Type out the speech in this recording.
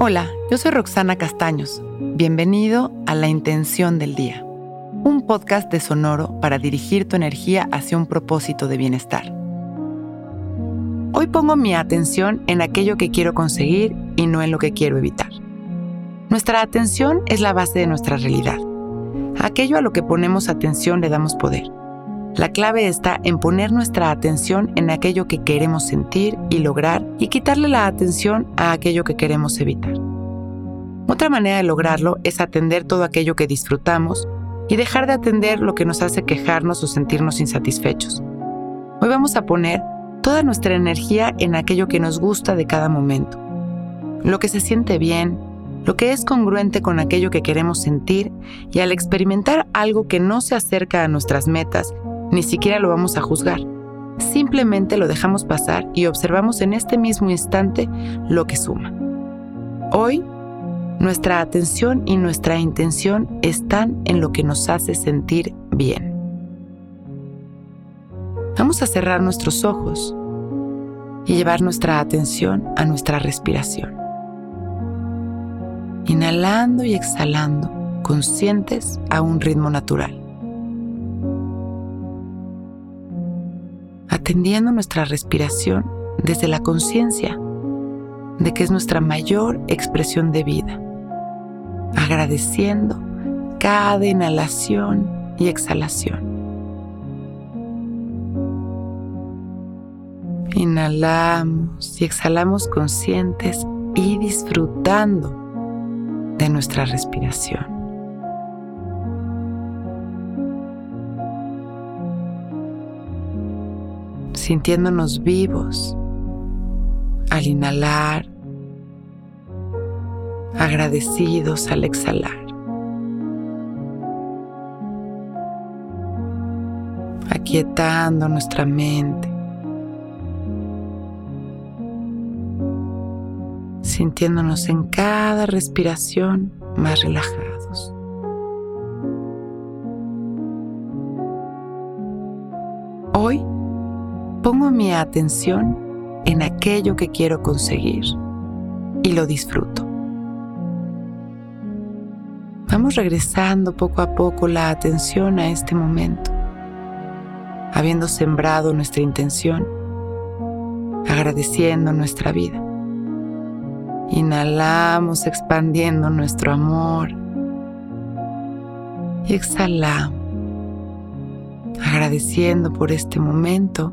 Hola, yo soy Roxana Castaños. Bienvenido a La Intención del Día, un podcast de Sonoro para dirigir tu energía hacia un propósito de bienestar. Hoy pongo mi atención en aquello que quiero conseguir y no en lo que quiero evitar. Nuestra atención es la base de nuestra realidad. Aquello a lo que ponemos atención le damos poder. La clave está en poner nuestra atención en aquello que queremos sentir y lograr y quitarle la atención a aquello que queremos evitar. Otra manera de lograrlo es atender todo aquello que disfrutamos y dejar de atender lo que nos hace quejarnos o sentirnos insatisfechos. Hoy vamos a poner toda nuestra energía en aquello que nos gusta de cada momento, lo que se siente bien, lo que es congruente con aquello que queremos sentir y al experimentar algo que no se acerca a nuestras metas ni siquiera lo vamos a juzgar. Simplemente lo dejamos pasar y observamos en este mismo instante lo que suma. Hoy, nuestra atención y nuestra intención están en lo que nos hace sentir bien. Vamos a cerrar nuestros ojos y llevar nuestra atención a nuestra respiración. Inhalando y exhalando, conscientes a un ritmo natural. Atendiendo nuestra respiración desde la conciencia de que es nuestra mayor expresión de vida, agradeciendo cada inhalación y exhalación. Inhalamos y exhalamos conscientes y disfrutando de nuestra respiración. Sintiéndonos vivos al inhalar, agradecidos al exhalar. Aquietando nuestra mente, sintiéndonos en cada respiración más relajados. Pongo mi atención en aquello que quiero conseguir y lo disfruto. Vamos regresando poco a poco la atención a este momento, habiendo sembrado nuestra intención, agradeciendo nuestra vida. Inhalamos expandiendo nuestro amor y exhalamos agradeciendo por este momento